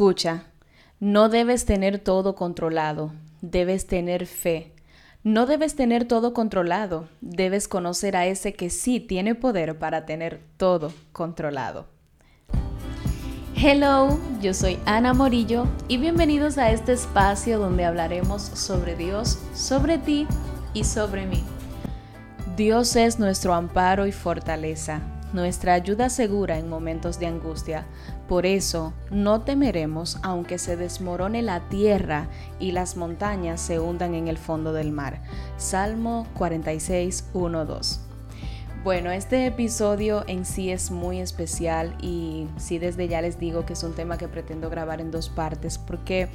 Escucha, no debes tener todo controlado, debes tener fe. No debes tener todo controlado, debes conocer a ese que sí tiene poder para tener todo controlado. Hello, yo soy Ana Morillo y bienvenidos a este espacio donde hablaremos sobre Dios, sobre ti y sobre mí. Dios es nuestro amparo y fortaleza nuestra ayuda segura en momentos de angustia. Por eso no temeremos aunque se desmorone la tierra y las montañas se hundan en el fondo del mar. Salmo 46, 1, 2. Bueno, este episodio en sí es muy especial y sí desde ya les digo que es un tema que pretendo grabar en dos partes porque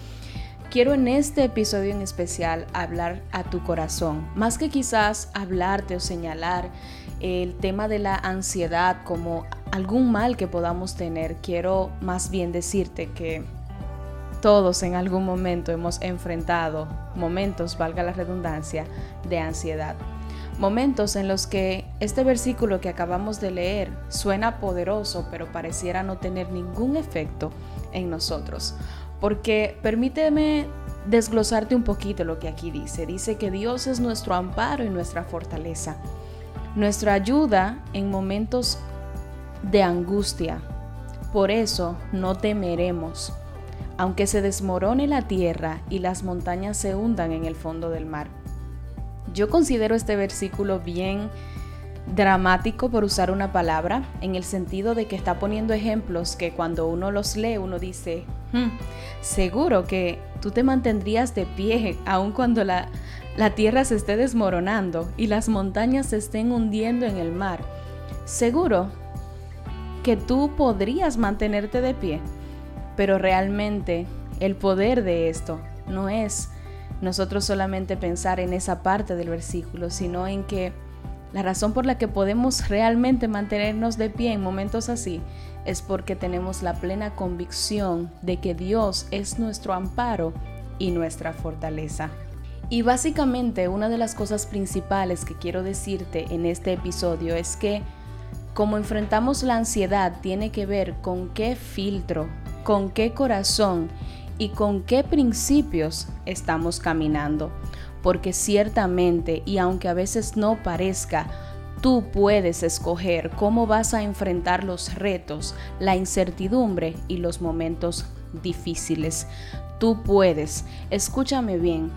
quiero en este episodio en especial hablar a tu corazón, más que quizás hablarte o señalar el tema de la ansiedad como algún mal que podamos tener, quiero más bien decirte que todos en algún momento hemos enfrentado momentos, valga la redundancia, de ansiedad. Momentos en los que este versículo que acabamos de leer suena poderoso, pero pareciera no tener ningún efecto en nosotros. Porque permíteme desglosarte un poquito lo que aquí dice. Dice que Dios es nuestro amparo y nuestra fortaleza nuestra ayuda en momentos de angustia. Por eso no temeremos, aunque se desmorone la tierra y las montañas se hundan en el fondo del mar. Yo considero este versículo bien dramático por usar una palabra, en el sentido de que está poniendo ejemplos que cuando uno los lee uno dice, hmm, seguro que tú te mantendrías de pie aun cuando la, la tierra se esté desmoronando y las montañas se estén hundiendo en el mar, seguro que tú podrías mantenerte de pie, pero realmente el poder de esto no es nosotros solamente pensar en esa parte del versículo, sino en que la razón por la que podemos realmente mantenernos de pie en momentos así es porque tenemos la plena convicción de que Dios es nuestro amparo y nuestra fortaleza. Y básicamente una de las cosas principales que quiero decirte en este episodio es que como enfrentamos la ansiedad tiene que ver con qué filtro, con qué corazón y con qué principios estamos caminando. Porque ciertamente, y aunque a veces no parezca, tú puedes escoger cómo vas a enfrentar los retos, la incertidumbre y los momentos difíciles. Tú puedes, escúchame bien,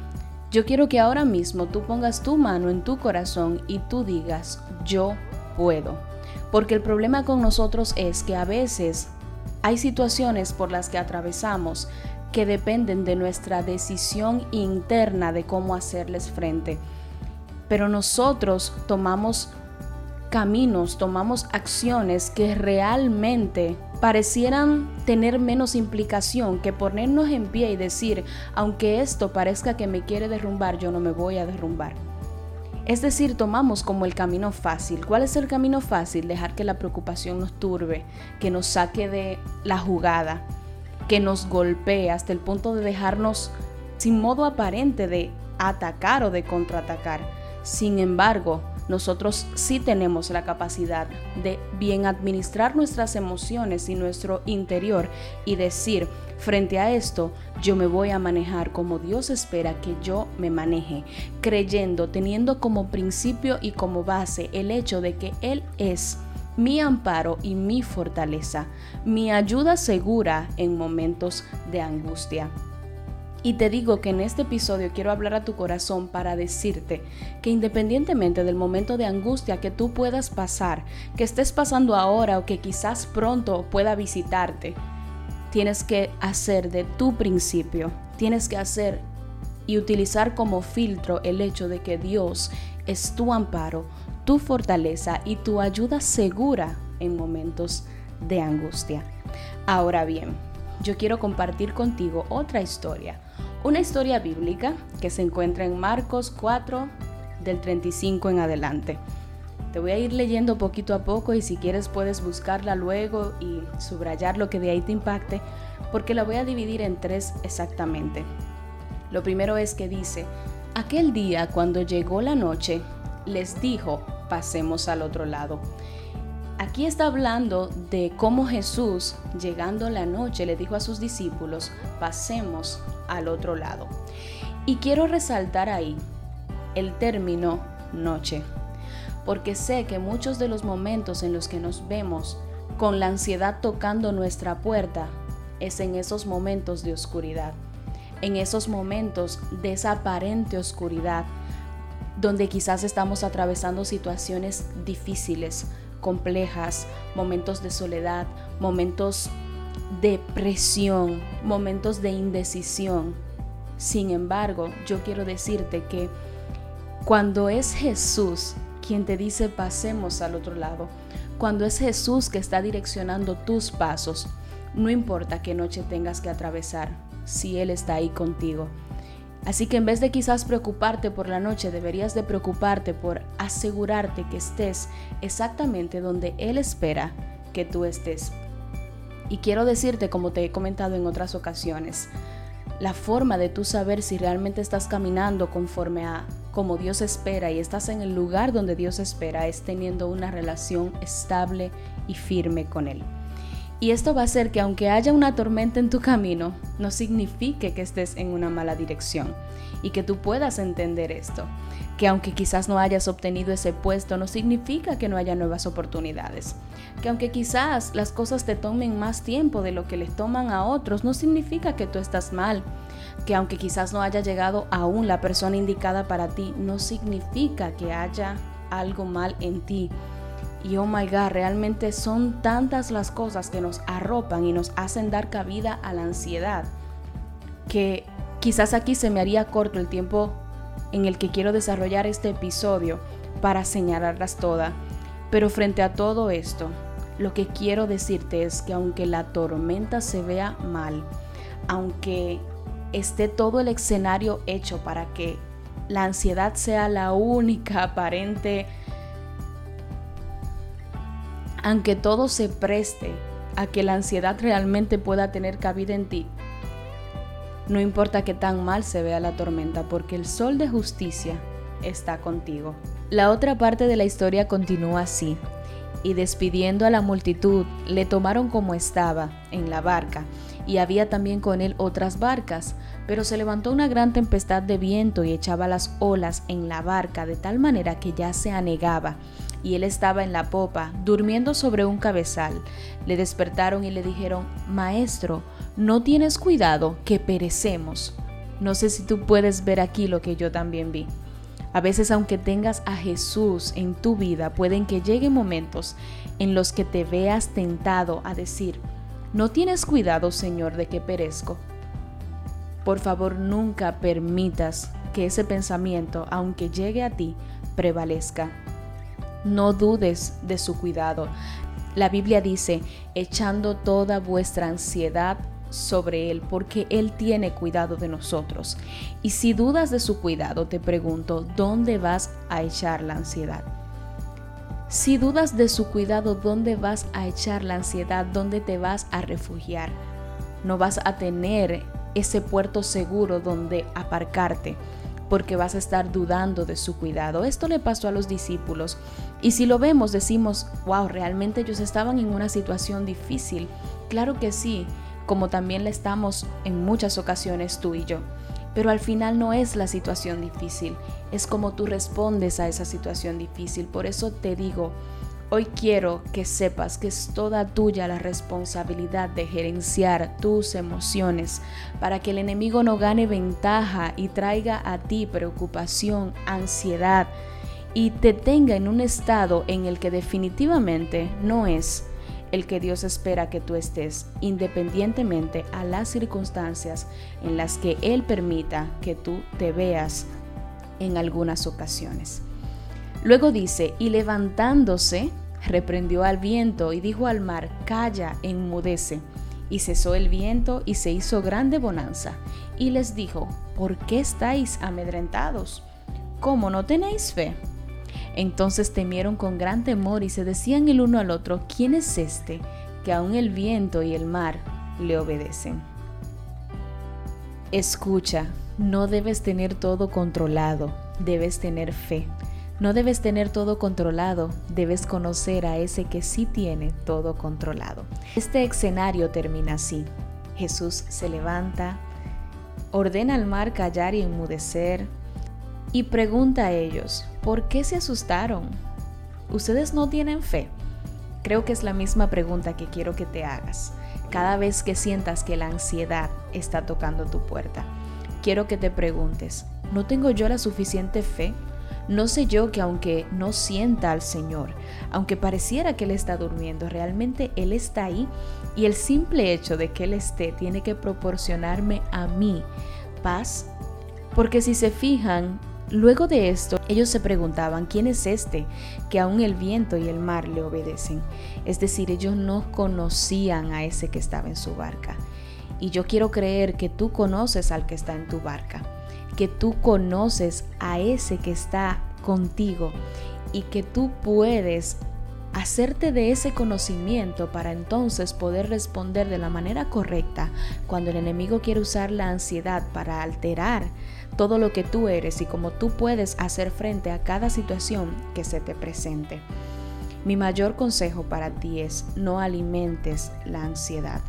yo quiero que ahora mismo tú pongas tu mano en tu corazón y tú digas, yo puedo. Porque el problema con nosotros es que a veces hay situaciones por las que atravesamos que dependen de nuestra decisión interna de cómo hacerles frente. Pero nosotros tomamos caminos, tomamos acciones que realmente parecieran tener menos implicación que ponernos en pie y decir, aunque esto parezca que me quiere derrumbar, yo no me voy a derrumbar. Es decir, tomamos como el camino fácil. ¿Cuál es el camino fácil? Dejar que la preocupación nos turbe, que nos saque de la jugada, que nos golpee hasta el punto de dejarnos sin modo aparente de atacar o de contraatacar. Sin embargo, nosotros sí tenemos la capacidad de bien administrar nuestras emociones y nuestro interior y decir, frente a esto, yo me voy a manejar como Dios espera que yo me maneje, creyendo, teniendo como principio y como base el hecho de que Él es mi amparo y mi fortaleza, mi ayuda segura en momentos de angustia. Y te digo que en este episodio quiero hablar a tu corazón para decirte que independientemente del momento de angustia que tú puedas pasar, que estés pasando ahora o que quizás pronto pueda visitarte, tienes que hacer de tu principio, tienes que hacer y utilizar como filtro el hecho de que Dios es tu amparo, tu fortaleza y tu ayuda segura en momentos de angustia. Ahora bien, yo quiero compartir contigo otra historia una historia bíblica que se encuentra en Marcos 4 del 35 en adelante. Te voy a ir leyendo poquito a poco y si quieres puedes buscarla luego y subrayar lo que de ahí te impacte, porque la voy a dividir en tres exactamente. Lo primero es que dice, aquel día cuando llegó la noche, les dijo, pasemos al otro lado. Aquí está hablando de cómo Jesús, llegando la noche, le dijo a sus discípulos, pasemos al otro lado. Y quiero resaltar ahí el término noche, porque sé que muchos de los momentos en los que nos vemos con la ansiedad tocando nuestra puerta es en esos momentos de oscuridad, en esos momentos de esa aparente oscuridad, donde quizás estamos atravesando situaciones difíciles, complejas, momentos de soledad, momentos de presión, momentos de indecisión. Sin embargo, yo quiero decirte que cuando es Jesús quien te dice pasemos al otro lado, cuando es Jesús que está direccionando tus pasos, no importa qué noche tengas que atravesar, si Él está ahí contigo. Así que en vez de quizás preocuparte por la noche, deberías de preocuparte por asegurarte que estés exactamente donde Él espera que tú estés. Y quiero decirte, como te he comentado en otras ocasiones, la forma de tú saber si realmente estás caminando conforme a como Dios espera y estás en el lugar donde Dios espera es teniendo una relación estable y firme con Él. Y esto va a hacer que aunque haya una tormenta en tu camino, no signifique que estés en una mala dirección y que tú puedas entender esto. Que aunque quizás no hayas obtenido ese puesto, no significa que no haya nuevas oportunidades. Que aunque quizás las cosas te tomen más tiempo de lo que les toman a otros, no significa que tú estás mal. Que aunque quizás no haya llegado aún la persona indicada para ti, no significa que haya algo mal en ti y oh my god, realmente son tantas las cosas que nos arropan y nos hacen dar cabida a la ansiedad que quizás aquí se me haría corto el tiempo en el que quiero desarrollar este episodio para señalarlas todas. Pero frente a todo esto, lo que quiero decirte es que aunque la tormenta se vea mal, aunque esté todo el escenario hecho para que la ansiedad sea la única aparente aunque todo se preste a que la ansiedad realmente pueda tener cabida en ti, no importa que tan mal se vea la tormenta, porque el sol de justicia está contigo. La otra parte de la historia continúa así, y despidiendo a la multitud, le tomaron como estaba, en la barca, y había también con él otras barcas, pero se levantó una gran tempestad de viento y echaba las olas en la barca de tal manera que ya se anegaba y él estaba en la popa, durmiendo sobre un cabezal. Le despertaron y le dijeron, Maestro, no tienes cuidado, que perecemos. No sé si tú puedes ver aquí lo que yo también vi. A veces aunque tengas a Jesús en tu vida, pueden que lleguen momentos en los que te veas tentado a decir, no tienes cuidado, Señor, de que perezco. Por favor, nunca permitas que ese pensamiento, aunque llegue a ti, prevalezca. No dudes de su cuidado. La Biblia dice, echando toda vuestra ansiedad sobre Él, porque Él tiene cuidado de nosotros. Y si dudas de su cuidado, te pregunto, ¿dónde vas a echar la ansiedad? Si dudas de su cuidado, ¿dónde vas a echar la ansiedad? ¿Dónde te vas a refugiar? No vas a tener ese puerto seguro donde aparcarte porque vas a estar dudando de su cuidado. Esto le pasó a los discípulos y si lo vemos decimos, wow, realmente ellos estaban en una situación difícil. Claro que sí, como también le estamos en muchas ocasiones tú y yo. Pero al final no es la situación difícil, es como tú respondes a esa situación difícil. Por eso te digo, Hoy quiero que sepas que es toda tuya la responsabilidad de gerenciar tus emociones para que el enemigo no gane ventaja y traiga a ti preocupación, ansiedad y te tenga en un estado en el que definitivamente no es el que Dios espera que tú estés, independientemente a las circunstancias en las que Él permita que tú te veas en algunas ocasiones. Luego dice, y levantándose, reprendió al viento y dijo al mar, calla, enmudece. Y cesó el viento y se hizo grande bonanza. Y les dijo, ¿por qué estáis amedrentados? ¿Cómo no tenéis fe? Entonces temieron con gran temor y se decían el uno al otro, ¿quién es este que aun el viento y el mar le obedecen? Escucha, no debes tener todo controlado, debes tener fe No debes tener todo controlado, debes conocer a ese que sí tiene todo controlado. Este escenario termina así. Jesús se levanta, ordena al mar callar y enmudecer y pregunta a ellos, ¿por qué se asustaron? ¿Ustedes no tienen fe? Creo que es la misma pregunta que quiero que te hagas cada vez que sientas que la ansiedad está tocando tu puerta. Quiero que te preguntes, ¿no tengo yo la suficiente fe? No sé yo que aunque no sienta al Señor, aunque pareciera que Él está durmiendo, realmente Él está ahí y el simple hecho de que Él esté tiene que proporcionarme a mí paz. Porque si se fijan, Luego de esto, ellos se preguntaban, ¿quién es este que aún el viento y el mar le obedecen? Es decir, ellos no conocían a ese que estaba en su barca. Y yo quiero creer que tú conoces al que está en tu barca, que tú conoces a ese que está contigo y que tú puedes hacerte de ese conocimiento para entonces poder responder de la manera correcta cuando el enemigo quiere usar la ansiedad para alterar todo lo que tú eres y cómo tú puedes hacer frente a cada situación que se te presente. Mi mayor consejo para ti es no alimentes la ansiedad.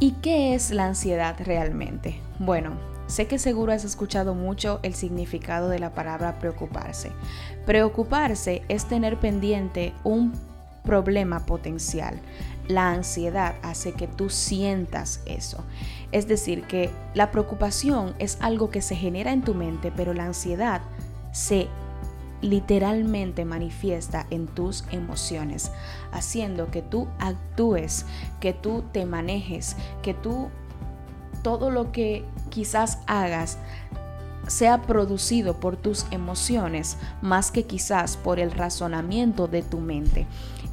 ¿Y qué es la ansiedad realmente? Bueno, sé que seguro has escuchado mucho el significado de la palabra preocuparse. Preocuparse es tener pendiente un problema potencial. La ansiedad hace que tú sientas eso. Es decir, que la preocupación es algo que se genera en tu mente, pero la ansiedad se literalmente manifiesta en tus emociones, haciendo que tú actúes, que tú te manejes, que tú todo lo que quizás hagas sea producido por tus emociones más que quizás por el razonamiento de tu mente.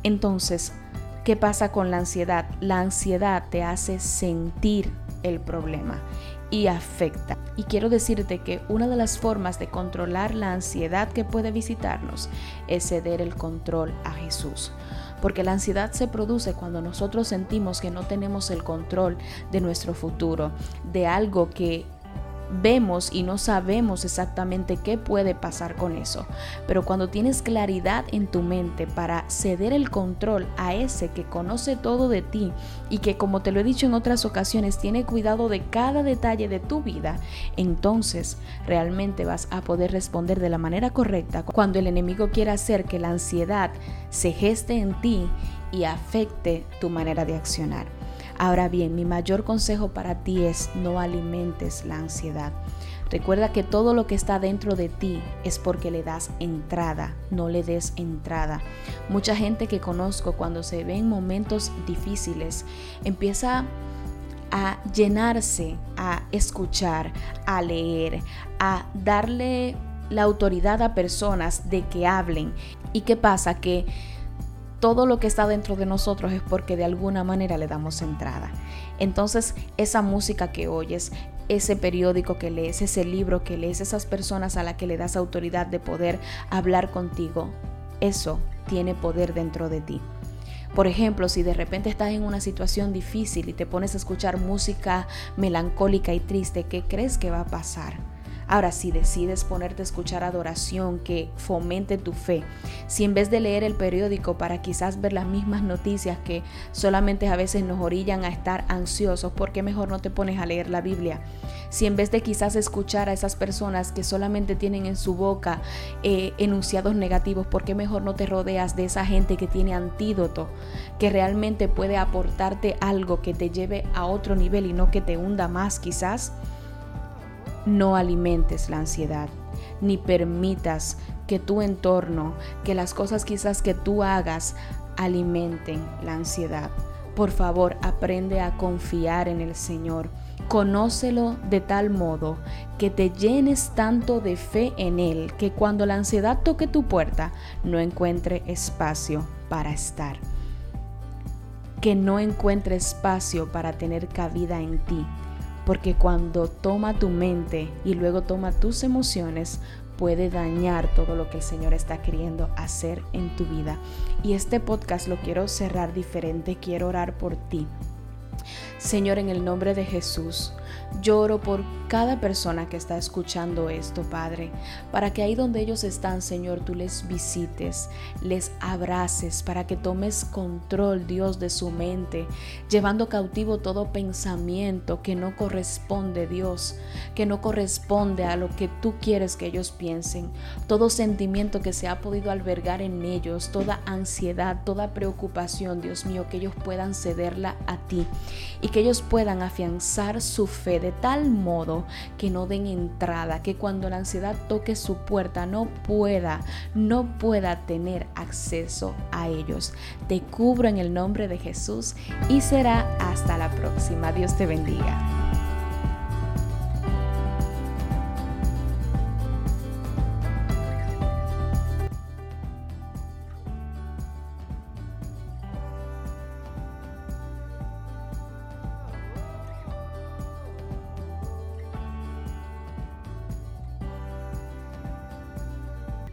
Entonces, ¿qué pasa con la ansiedad? La ansiedad te hace sentir el problema y afecta. Y quiero decirte que una de las formas de controlar la ansiedad que puede visitarnos es ceder el control a Jesús. Porque la ansiedad se produce cuando nosotros sentimos que no tenemos el control de nuestro futuro, de algo que vemos y no sabemos exactamente qué puede pasar con eso. Pero cuando tienes claridad en tu mente para ceder el control a ese que conoce todo de ti y que como te lo he dicho en otras ocasiones tiene cuidado de cada detalle de tu vida, entonces realmente vas a poder responder de la manera correcta cuando el enemigo quiera hacer que la ansiedad se geste en ti y afecte tu manera de accionar. Ahora bien, mi mayor consejo para ti es no alimentes la ansiedad. Recuerda que todo lo que está dentro de ti es porque le das entrada, no le des entrada. Mucha gente que conozco cuando se ve en momentos difíciles empieza a llenarse, a escuchar, a leer, a darle la autoridad a personas de que hablen. ¿Y qué pasa? Que todo lo que está dentro de nosotros es porque de alguna manera le damos entrada. Entonces, esa música que oyes, ese periódico que lees, ese libro que lees, esas personas a las que le das autoridad de poder hablar contigo, eso tiene poder dentro de ti. Por ejemplo, si de repente estás en una situación difícil y te pones a escuchar música melancólica y triste, ¿qué crees que va a pasar? Ahora, si decides ponerte a escuchar adoración que fomente tu fe, si en vez de leer el periódico para quizás ver las mismas noticias que solamente a veces nos orillan a estar ansiosos, ¿por qué mejor no te pones a leer la Biblia? Si en vez de quizás escuchar a esas personas que solamente tienen en su boca eh, enunciados negativos, ¿por qué mejor no te rodeas de esa gente que tiene antídoto, que realmente puede aportarte algo que te lleve a otro nivel y no que te hunda más quizás? No alimentes la ansiedad, ni permitas que tu entorno, que las cosas quizás que tú hagas alimenten la ansiedad. Por favor, aprende a confiar en el Señor. Conócelo de tal modo que te llenes tanto de fe en Él que cuando la ansiedad toque tu puerta no encuentre espacio para estar. Que no encuentre espacio para tener cabida en ti porque cuando toma tu mente y luego toma tus emociones, puede dañar todo lo que el Señor está queriendo hacer en tu vida. Y este podcast lo quiero cerrar diferente, quiero orar por ti. Señor, en el nombre de Jesús, lloro por cada persona que está escuchando esto, Padre, para que ahí donde ellos están, Señor, tú les visites, les abraces, para que tomes control, Dios, de su mente, llevando cautivo todo pensamiento que no corresponde, Dios, que no corresponde a lo que tú quieres que ellos piensen, todo sentimiento que se ha podido albergar en ellos, toda ansiedad, toda preocupación, Dios mío, que ellos puedan cederla a ti y que ellos puedan afianzar su fe de tal modo que no den entrada, que cuando la ansiedad toque su puerta no pueda, no pueda tener acceso a ellos. Te cubro en el nombre de Jesús y será hasta la próxima. Dios te bendiga.